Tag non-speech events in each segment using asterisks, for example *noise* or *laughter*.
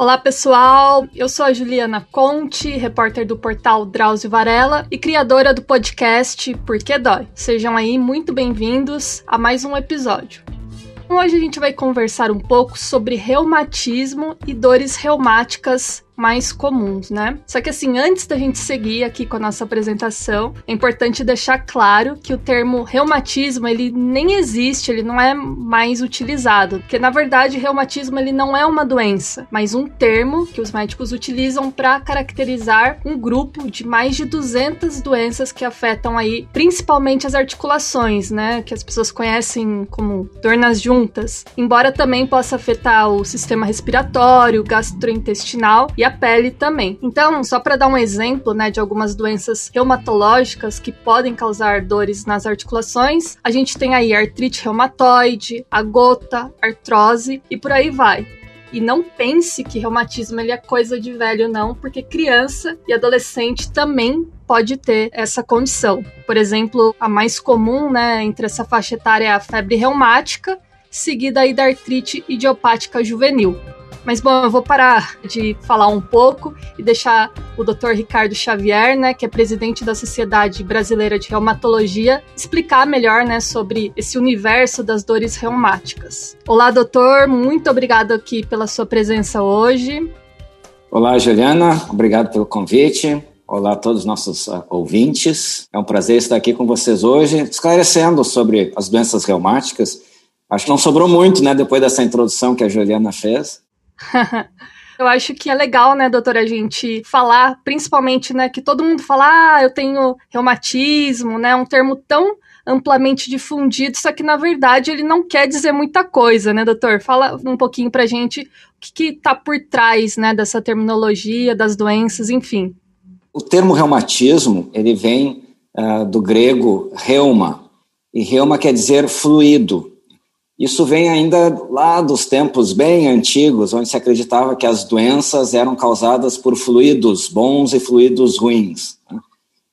Olá, pessoal. Eu sou a Juliana Conte, repórter do portal Drauzio Varela e criadora do podcast Por que Dói. Sejam aí muito bem-vindos a mais um episódio. Hoje a gente vai conversar um pouco sobre reumatismo e dores reumáticas mais comuns, né? Só que assim, antes da gente seguir aqui com a nossa apresentação, é importante deixar claro que o termo reumatismo, ele nem existe, ele não é mais utilizado, porque na verdade, reumatismo ele não é uma doença, mas um termo que os médicos utilizam para caracterizar um grupo de mais de 200 doenças que afetam aí principalmente as articulações, né, que as pessoas conhecem como dor nas juntas, embora também possa afetar o sistema respiratório, gastrointestinal e a a pele também. Então, só para dar um exemplo, né, de algumas doenças reumatológicas que podem causar dores nas articulações, a gente tem aí artrite reumatoide, a gota, artrose e por aí vai. E não pense que reumatismo ele é coisa de velho, não, porque criança e adolescente também pode ter essa condição. Por exemplo, a mais comum, né, entre essa faixa etária é a febre reumática, seguida aí da artrite idiopática juvenil. Mas bom, eu vou parar de falar um pouco e deixar o Dr. Ricardo Xavier, né, que é presidente da Sociedade Brasileira de Reumatologia, explicar melhor, né, sobre esse universo das dores reumáticas. Olá, doutor, muito obrigado aqui pela sua presença hoje. Olá, Juliana, obrigado pelo convite. Olá a todos os nossos uh, ouvintes. É um prazer estar aqui com vocês hoje, esclarecendo sobre as doenças reumáticas. Acho que não sobrou muito, né, depois dessa introdução que a Juliana fez. *laughs* Eu acho que é legal, né, doutora, a gente falar, principalmente, né, que todo mundo fala, ah, eu tenho reumatismo, né, um termo tão amplamente difundido, só que na verdade ele não quer dizer muita coisa, né, doutor? Fala um pouquinho pra gente o que, que tá por trás, né, dessa terminologia, das doenças, enfim. O termo reumatismo, ele vem uh, do grego reuma, e reuma quer dizer fluido, isso vem ainda lá dos tempos bem antigos, onde se acreditava que as doenças eram causadas por fluidos bons e fluidos ruins. Né?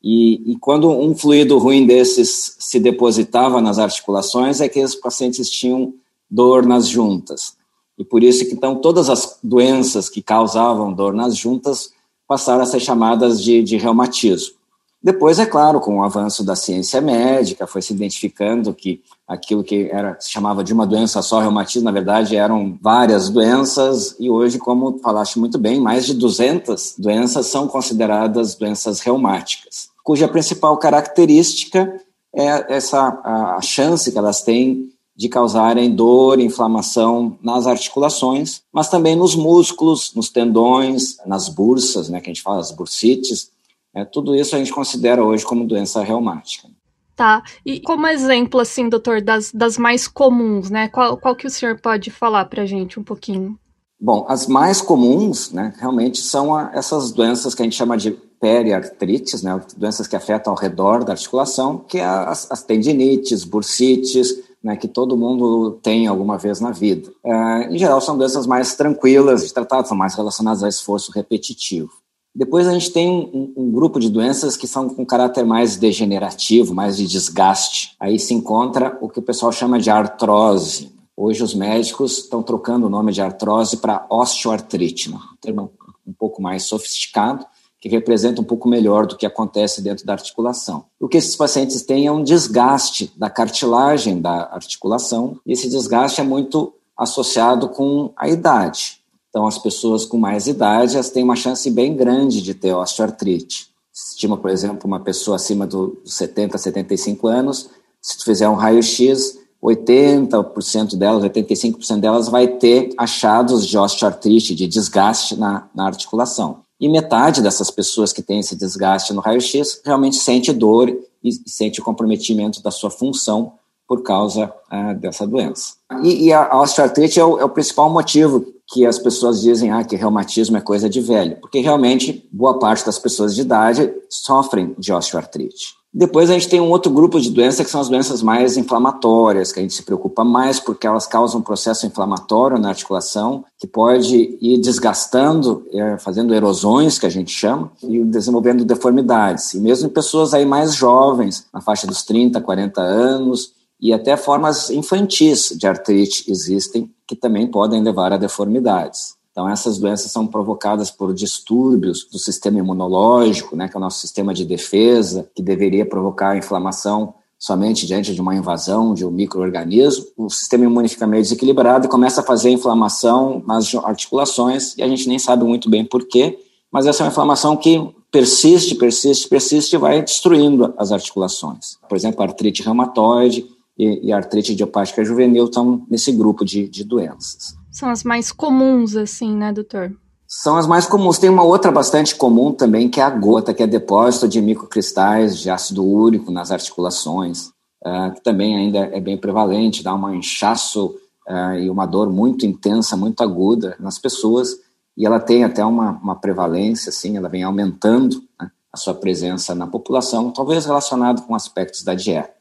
E, e, quando um fluido ruim desses se depositava nas articulações, é que os pacientes tinham dor nas juntas. E por isso que então todas as doenças que causavam dor nas juntas passaram a ser chamadas de, de reumatismo. Depois, é claro, com o avanço da ciência médica, foi se identificando que aquilo que era, se chamava de uma doença só, reumatismo, na verdade eram várias doenças, e hoje, como falaste muito bem, mais de 200 doenças são consideradas doenças reumáticas, cuja principal característica é essa a chance que elas têm de causarem dor, inflamação nas articulações, mas também nos músculos, nos tendões, nas bursas, né, que a gente fala, as bursites, é, tudo isso a gente considera hoje como doença reumática. Tá. E como exemplo, assim, doutor, das, das mais comuns, né? Qual, qual que o senhor pode falar para a gente um pouquinho? Bom, as mais comuns, né, realmente são a, essas doenças que a gente chama de periartrites, né, doenças que afetam ao redor da articulação, que é as, as tendinites, bursites, né, que todo mundo tem alguma vez na vida. É, em geral, são doenças mais tranquilas de tratar, são mais relacionadas ao esforço repetitivo. Depois a gente tem um, um, grupo de doenças que são com caráter mais degenerativo, mais de desgaste. Aí se encontra o que o pessoal chama de artrose. Hoje os médicos estão trocando o nome de artrose para osteoartrite, um termo um pouco mais sofisticado, que representa um pouco melhor do que acontece dentro da articulação. O que esses pacientes têm é um desgaste da cartilagem da articulação, e esse desgaste é muito associado com a idade. Então, as pessoas com mais idade elas têm uma chance bem grande de ter osteoartrite. Estima, por exemplo, uma pessoa acima dos 70, 75 anos, se tu fizer um raio-x, 80% delas, 85% delas vai ter achados de osteoartrite, de desgaste na, na articulação. E metade dessas pessoas que têm esse desgaste no raio-x realmente sente dor e sente o comprometimento da sua função por causa ah, dessa doença. E, e, a osteoartrite é o, é o principal motivo que as pessoas dizem ah, que reumatismo é coisa de velho, porque realmente boa parte das pessoas de idade sofrem de osteoartrite. Depois a gente tem um outro grupo de doenças que são as doenças mais inflamatórias, que a gente se preocupa mais porque elas causam um processo inflamatório na articulação que pode ir desgastando, é, fazendo erosões, que a gente chama, e desenvolvendo deformidades. E mesmo em pessoas aí mais jovens, na faixa dos 30, 40 anos, e até formas infantis de artrite existem que também podem levar a deformidades. Então, essas doenças são provocadas por distúrbios do sistema imunológico, né, que é o nosso sistema de defesa, que deveria provocar inflamação somente diante de uma invasão de um microorganismo. O sistema imune fica meio desequilibrado e começa a fazer inflamação nas articulações, e a gente nem sabe muito bem por quê, mas essa é uma inflamação que persiste, persiste, persiste e vai destruindo as articulações. Por exemplo, artrite reumatoide e, a artrite idiopática juvenil estão nesse grupo de, de doenças. São as mais comuns, assim, né, doutor? São as mais comuns. Tem uma outra bastante comum também, que é a gota, que é depósito de microcristais de ácido úrico nas articulações, uh, que também ainda é bem prevalente, dá um inchaço uh, e uma dor muito intensa, muito aguda nas pessoas, e ela tem até uma, uma prevalência, assim, ela vem aumentando né, a sua presença na população, talvez relacionado com aspectos da dieta.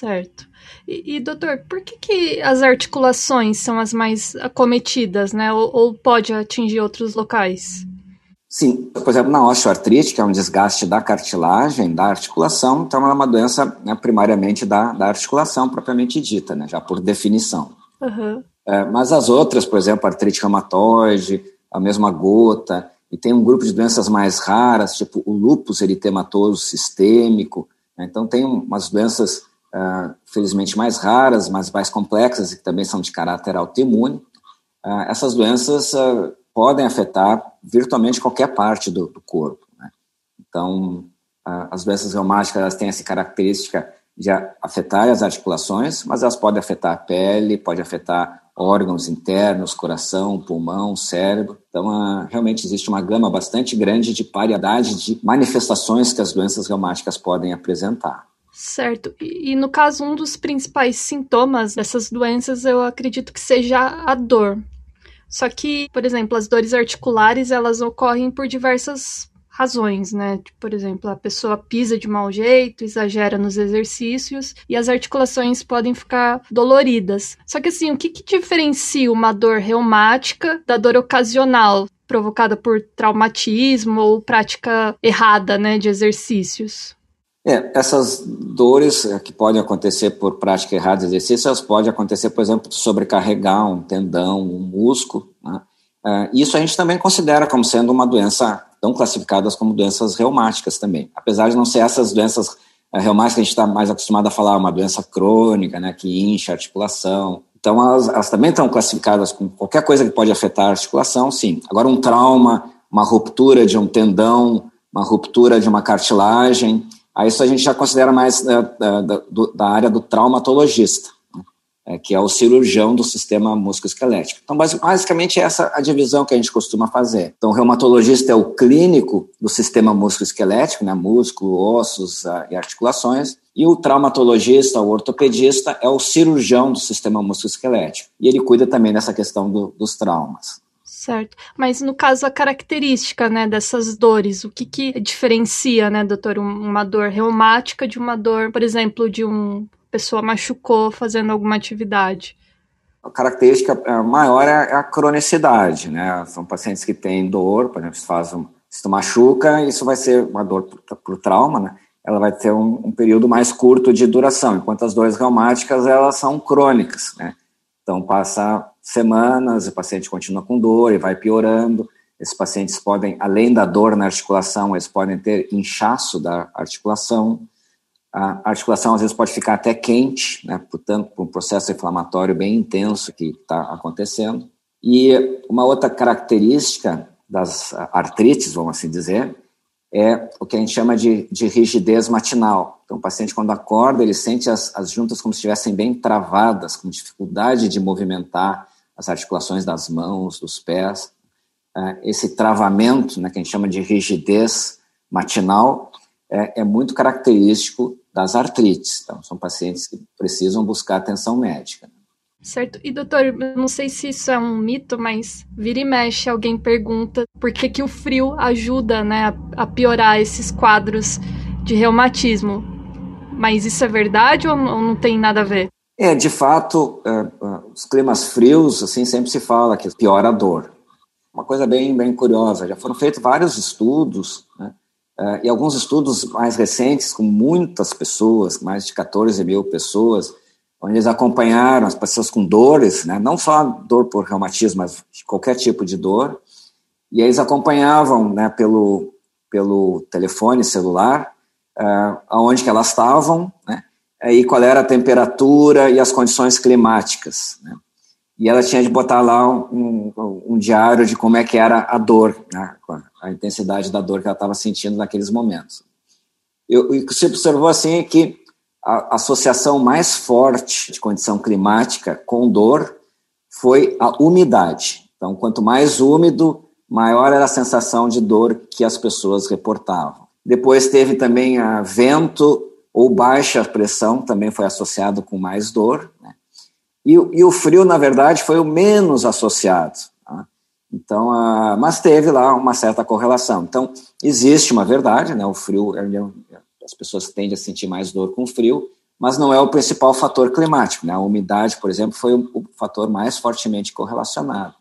Certo. E, e, doutor, por que, que as articulações são as mais acometidas, né? Ou, ou, pode atingir outros locais? Sim, por exemplo, na osteoartrite, que é um desgaste da cartilagem, da articulação, então ela é uma doença né, primariamente da, da articulação propriamente dita, né? Já por definição. Uhum. É, mas as outras, por exemplo, artrite reumatoide, a mesma gota, e tem um grupo de doenças mais raras, tipo o lúpus eritematoso sistêmico, né? então tem umas doenças uh, felizmente mais raras, mas mais complexas e que também são de caráter autoimune, uh, essas doenças uh, podem afetar virtualmente qualquer parte do, do corpo. Né? Então, as doenças reumáticas elas têm essa característica de afetar as articulações, mas elas podem afetar a pele, pode afetar órgãos internos, coração, pulmão, cérebro. Então, realmente existe uma gama bastante grande de variedade de manifestações que as doenças reumáticas podem apresentar. Certo. E, e, no caso, um dos principais sintomas dessas doenças eu acredito que seja a dor. Só que, por exemplo, as dores articulares elas ocorrem por diversas razões, né? Por exemplo, a pessoa pisa de mau jeito, exagera nos exercícios e as articulações podem ficar doloridas. Só que assim, o que, que diferencia uma dor reumática da dor ocasional? provocada por traumatismo ou prática errada, né, de exercícios. É, essas dores é, que podem acontecer por prática errada de exercício, elas podem acontecer, por exemplo, sobrecarregar um tendão, um músculo. Né? É, isso a gente também considera como sendo uma doença, tão classificadas como doenças reumáticas também. Apesar de não ser essas doenças é, reumáticas que a gente está mais acostumado a falar, uma doença crônica, né, que incha a articulação. Então, elas, elas também estão classificadas com qualquer coisa que pode afetar a articulação, sim. Agora, um trauma, uma ruptura de um tendão, uma ruptura de uma cartilagem, Aí isso a gente já considera mais da, da, da área do traumatologista, né? é, que é o cirurgião do sistema musculoesquelético. Então, basicamente, essa é a divisão que a gente costuma fazer. Então, o reumatologista é o clínico do sistema musculoesquelético, né? músculo, ossos uh, e articulações, e o traumatologista, o ortopedista, é o cirurgião do sistema musculoesquelético. E ele cuida também dessa questão do, dos traumas. Certo. Mas no caso, a característica, né, dessas dores, o que que diferencia, né, doutor, uma dor reumática de uma dor, por exemplo, de uma pessoa machucou fazendo alguma atividade? A característica é, maior é a cronicidade, né? São pacientes que têm dor, por exemplo, se faz um, se tu machuca, isso vai ser uma dor por, por trauma, né? Ela vai ter um, um, período mais curto de duração, enquanto as dores reumáticas elas são crônicas, né? Então passa semanas, o paciente continua com dor e vai piorando. Esses pacientes podem, além da dor na articulação, eles podem ter inchaço da articulação. A articulação às vezes pode ficar até quente, né, portanto, por um processo inflamatório bem intenso que está acontecendo. E uma outra característica das artrites, vamos assim dizer, é o que a gente chama de, de rigidez matinal. Então, o paciente, quando acorda, ele sente as, as juntas como se estivessem bem travadas, com dificuldade de movimentar as articulações das mãos, dos pés. É, esse travamento, né, que a gente chama de rigidez matinal, é, é muito característico das artrites. Então, são pacientes que precisam buscar atenção médica. Certo. E doutor, não sei se isso é um mito, mas vira e mexe, alguém pergunta por que, que o frio ajuda né, a, piorar esses quadros de reumatismo. Mas isso é verdade ou não, ou não tem nada a ver? É, de fato, é, é, os climas frios, assim, sempre se fala que piora a dor. Uma coisa bem, bem curiosa, já foram feitos vários estudos, né, é, e alguns estudos mais recentes, com muitas pessoas, mais de 14 mil pessoas, onde eles acompanharam as pessoas com dores, né, não só dor por reumatismo, mas qualquer tipo de dor, e eles acompanhavam né, pelo, pelo telefone celular uh, aonde que elas estavam, né, e qual era a temperatura e as condições climáticas. Né. E ela tinha de botar lá um, um, diário de como é que era a dor, né, a intensidade da dor que ela estava sentindo naqueles momentos. Eu, o que se observou assim é que a associação mais forte de condição climática com dor foi a umidade. Então, quanto mais úmido, maior era a sensação de dor que as pessoas reportavam. Depois teve também a vento ou baixa pressão, também foi associado com mais dor. Né? E, e, o frio, na verdade, foi o menos associado. Tá? Então, uh, mas teve lá uma certa correlação. Então, existe uma verdade, né? o frio é as pessoas tendem a sentir mais dor com frio, mas não é o principal fator climático. Né? A umidade, por exemplo, foi o, o fator mais fortemente correlacionado.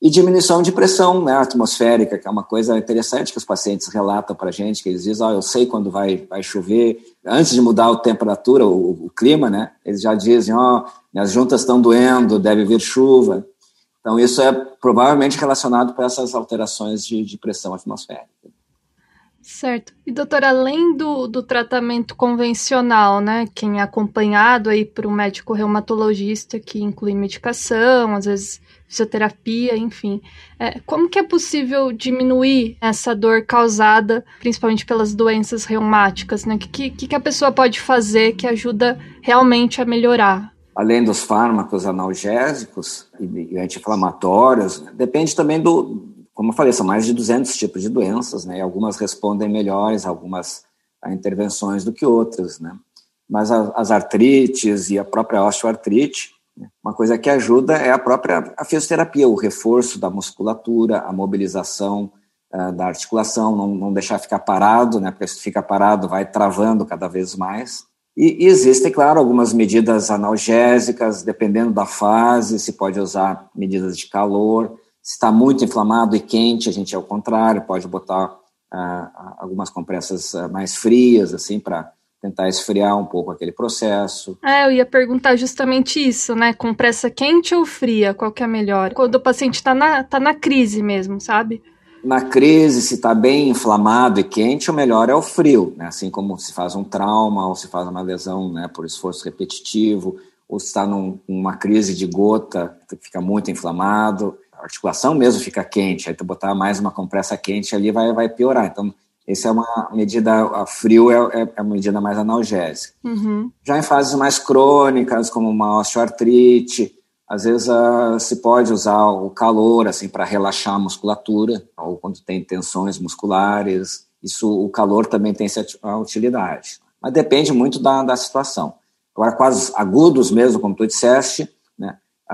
E diminuição de pressão né, atmosférica, que é uma coisa interessante que os pacientes relatam para a gente, que eles dizem, oh, eu sei quando vai, vai chover, antes de mudar a temperatura, o, o clima, né, eles já dizem, ó, oh, minhas juntas estão doendo, deve vir chuva. Então, isso é provavelmente relacionado com essas alterações de, de pressão atmosférica. Certo. E doutor, além do, do tratamento convencional, né, quem é acompanhado aí por um médico reumatologista que inclui medicação, às vezes fisioterapia, enfim, é, como que é possível diminuir essa dor causada, principalmente pelas doenças reumáticas, né? O que, que, que a pessoa pode fazer que ajuda realmente a melhorar? Além dos fármacos analgésicos e anti-inflamatórios, depende também do, como eu falei, são mais de 200 tipos de doenças, né? E algumas respondem melhores, algumas a intervenções do que outras, né? Mas a, as artrites e a própria osteoartrite, né? uma coisa que ajuda é a própria a fisioterapia, o reforço da musculatura, a mobilização uh, da articulação, não, não deixar ficar parado, né? Porque se fica parado vai travando cada vez mais. E, e existem, claro, algumas medidas analgésicas, dependendo da fase, se pode usar medidas de calor, se está muito inflamado e quente, a gente, ao contrário, pode botar ah, algumas compressas ah, mais frias, assim, para tentar esfriar um pouco aquele processo. É, eu ia perguntar justamente isso, né? Compressa quente ou fria, qual que é melhor? Quando o paciente está na, tá na crise mesmo, sabe? Na crise, se está bem inflamado e quente, o melhor é o frio, né? Assim como se faz um trauma ou se faz uma lesão né, por esforço repetitivo, ou se está numa crise de gota, fica muito inflamado, articulação mesmo fica quente, aí tu botar mais uma compressa quente ali vai, vai piorar. Então, essa é uma medida, a frio é, é, é a medida mais analgésica. Uhum. Já em fases mais crônicas, como uma osteoartrite, às vezes uh, se pode usar o calor assim para relaxar a musculatura, ou quando tem tensões musculares, isso o calor também tem essa utilidade. Mas depende muito da, da situação. Agora, quase agudos mesmo, como tu disseste,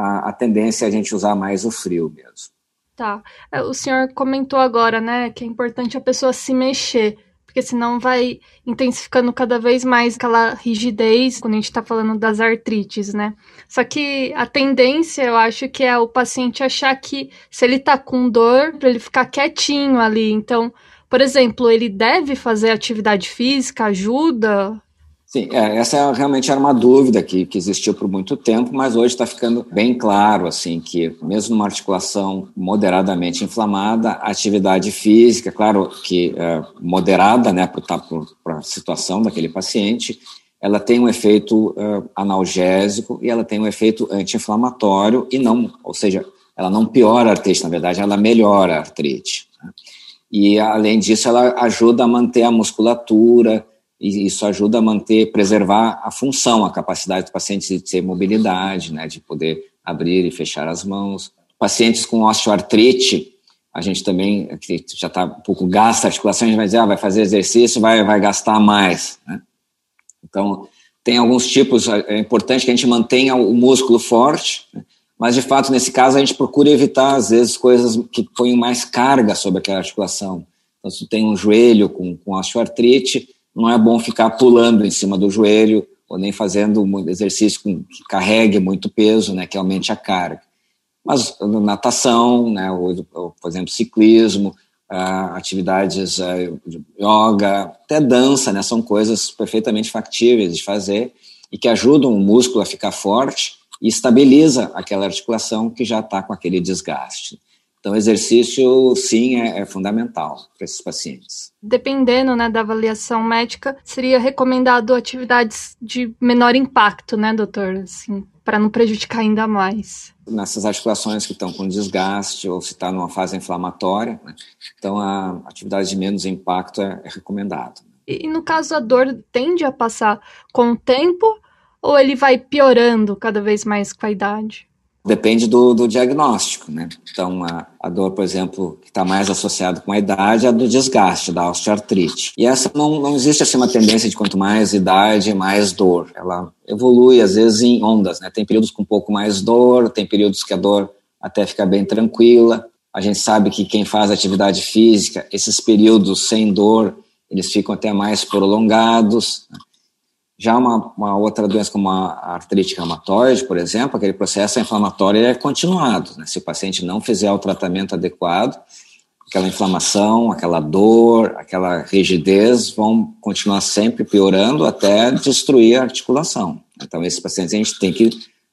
a, a tendência é a gente usar mais o frio mesmo. Tá. É, o senhor comentou agora, né, que é importante a pessoa se mexer, porque senão vai intensificando cada vez mais aquela rigidez quando a gente está falando das artrites, né? Só que a tendência, eu acho, que é o paciente achar que se ele tá com dor, para ele ficar quietinho ali. Então, por exemplo, ele deve fazer atividade física, ajuda? Sim, é, essa é, realmente era uma dúvida que, que existiu por muito tempo, mas hoje está ficando bem claro assim que mesmo numa articulação moderadamente inflamada, atividade física, claro que é, moderada, né, para tá, a situação daquele paciente, ela tem um efeito uh, analgésico e ela tem um efeito anti-inflamatório e não, ou seja, ela não piora a artrite, na verdade, ela melhora a artrite. Né? E além disso, ela ajuda a manter a musculatura e isso ajuda a manter, preservar a função, a capacidade do paciente de ter mobilidade, né, de poder abrir e fechar as mãos. Pacientes com osteoartrite, a gente também que já está um pouco gasta articulação, a gente vai dizer, ah, vai fazer exercício, vai, vai gastar mais. Né? Então, tem alguns tipos, é importante que a gente mantenha o músculo forte, né? mas de fato, nesse caso, a gente procura evitar, às vezes, coisas que ponham mais carga sobre aquela articulação. Então, se tem um joelho com, com osteoartrite, não é bom ficar pulando em cima do joelho ou nem fazendo um exercício que carregue muito peso, né, que aumente a carga. Mas natação, né, ou, ou por exemplo, ciclismo, uh, atividades de yoga, até dança, né, são coisas perfeitamente factíveis de fazer e que ajudam o músculo a ficar forte e estabiliza aquela articulação que já está com aquele desgaste. Então, exercício, sim, é, é fundamental para esses pacientes. Dependendo né, da avaliação médica, seria recomendado atividades de menor impacto, né, doutor? Assim, para não prejudicar ainda mais. Nessas articulações que estão com desgaste ou se está numa fase inflamatória, né, então a atividade de menos impacto é, é recomendado. E no caso a dor tende a passar com o tempo ou ele vai piorando cada vez mais com a idade? Depende do, do diagnóstico, né? Então, a, a dor, por exemplo, que está mais associada com a idade é a do desgaste, da osteoartrite. E essa não, não existe assim uma tendência de quanto mais idade, mais dor. Ela evolui, às vezes, em ondas, né? Tem períodos com um pouco mais dor, tem períodos que a dor até fica bem tranquila. A gente sabe que quem faz atividade física, esses períodos sem dor, eles ficam até mais prolongados. Né? Já uma, uma outra doença como a artrite reumatoide, por exemplo, aquele processo inflamatório é continuado. Né? Se o paciente não fizer o tratamento adequado, aquela inflamação, aquela dor, aquela rigidez vão continuar sempre piorando até destruir a articulação. Então, esses pacientes a gente tem que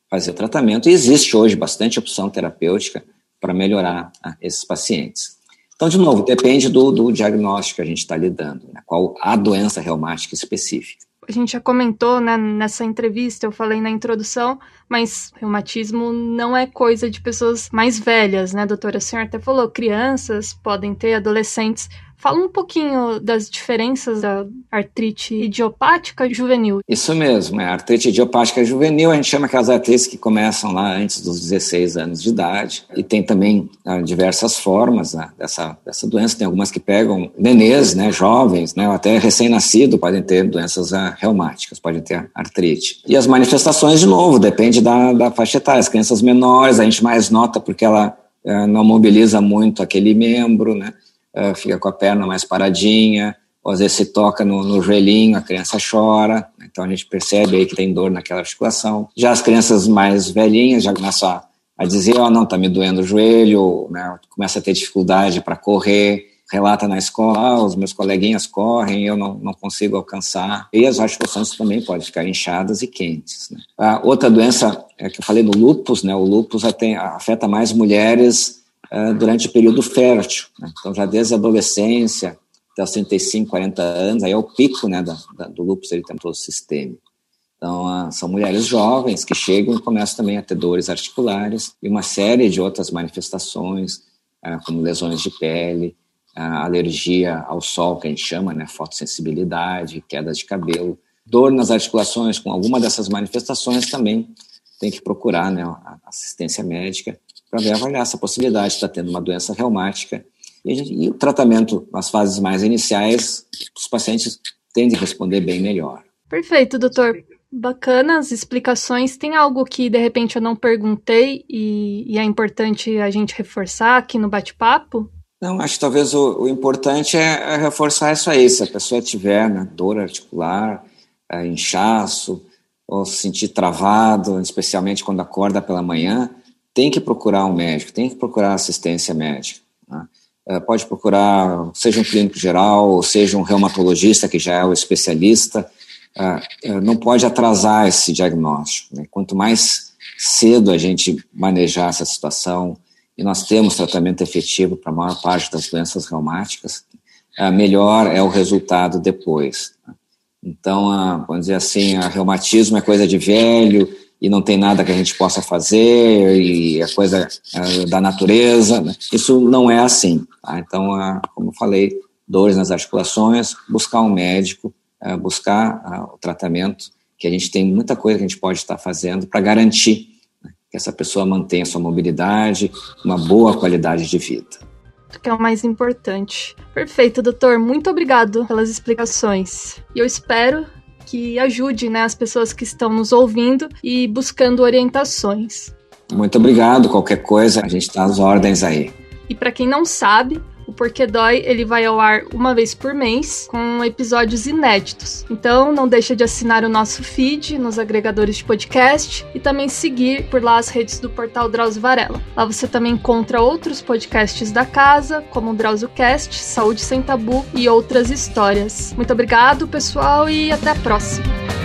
fazer tratamento e existe hoje bastante opção terapêutica para melhorar ah, esses pacientes. Então, de novo, depende do, do diagnóstico que a gente está lidando, né? qual a doença reumática específica a gente já comentou né, nessa entrevista, eu falei na introdução, mas reumatismo não é coisa de pessoas mais velhas, né, doutora? A senhora até falou, crianças podem ter, adolescentes. Fala um pouquinho das diferenças da artrite idiopática juvenil. Isso mesmo, é. A artrite idiopática juvenil, a gente chama aquelas artrites que começam lá antes dos 16 anos de idade. E tem também ah, diversas formas né, dessa, dessa doença. Tem algumas que pegam nenês, né, jovens, né, até recém-nascido podem ter doenças ah, reumáticas, podem ter artrite. E as manifestações, de novo, depende da, da faixa etária. As crianças menores, a gente mais nota porque ela ah, não mobiliza muito aquele membro, né? Uh, fica com a perna mais paradinha, ou às vezes se toca no, no joelhinho, a criança chora, então a gente percebe aí que tem dor naquela articulação. Já as crianças mais velhinhas já começam a, a dizer, ó, oh, não, tá me doendo o joelho, né, começa a ter dificuldade para correr, relata na escola, ah, os meus coleguinhas correm, eu não, não consigo alcançar. E as articulações também podem ficar inchadas e quentes. Né? A outra doença é que eu falei do lúpus, né? O lúpus afeta mais mulheres durante o período fértil. Né? Então, já desde a adolescência até os 35, 40 anos, aí é o pico né, da, da, do lúpus eritematoso sistêmico. Então, uh, são mulheres jovens que chegam e começam também a ter dores articulares e uma série de outras manifestações, uh, como lesões de pele, alergia ao sol, que a gente chama, né, fotossensibilidade, queda de cabelo, dor nas articulações com alguma dessas manifestações também tem que procurar né, assistência médica para ver avaliar essa possibilidade de estar tendo uma doença reumática. E, gente, e, o tratamento nas fases mais iniciais, os pacientes tendem a responder bem melhor. Perfeito, doutor. Bacana as explicações. Tem algo que de repente eu não perguntei e, e é importante a gente reforçar aqui no bate-papo? Não, acho que talvez o, o importante é, é, reforçar isso aí. Se a pessoa tiver né, dor articular, é, inchaço, ou se sentir travado, especialmente quando acorda pela manhã, tem que procurar um médico, tem que procurar assistência médica. Né? É, pode procurar, seja um clínico geral, seja um reumatologista, que já é o especialista, é, é, não pode atrasar esse diagnóstico. Né? Quanto mais cedo a gente manejar essa situação, e nós temos tratamento efetivo para a maior parte das doenças reumáticas, melhor é o resultado depois. Né? Então, vamos dizer assim, a reumatismo é coisa de velho, e não tem nada que a gente possa fazer e é coisa é, da natureza. Né? Isso não é assim. Tá? Então, a, como falei, dores nas articulações, buscar um médico, é, buscar a, o tratamento, que a gente tem muita coisa que a gente pode estar fazendo para garantir né, que essa pessoa mantenha sua mobilidade, uma boa qualidade de vida. Que é o mais importante. Perfeito, doutor. Muito obrigado pelas explicações. E eu espero que ajude né, as pessoas que estão nos ouvindo e buscando orientações. Muito obrigado. Qualquer coisa, a gente está às ordens aí. E para quem não sabe, o Porquê Dói ele vai ao ar uma vez por mês com episódios inéditos. Então não deixa de assinar o nosso feed nos agregadores de podcast e também seguir por lá as redes do portal Drauzio Varela. Lá você também encontra outros podcasts da casa, como o DrauzioCast, Saúde Sem Tabu e outras histórias. Muito obrigado, pessoal, e até a próxima!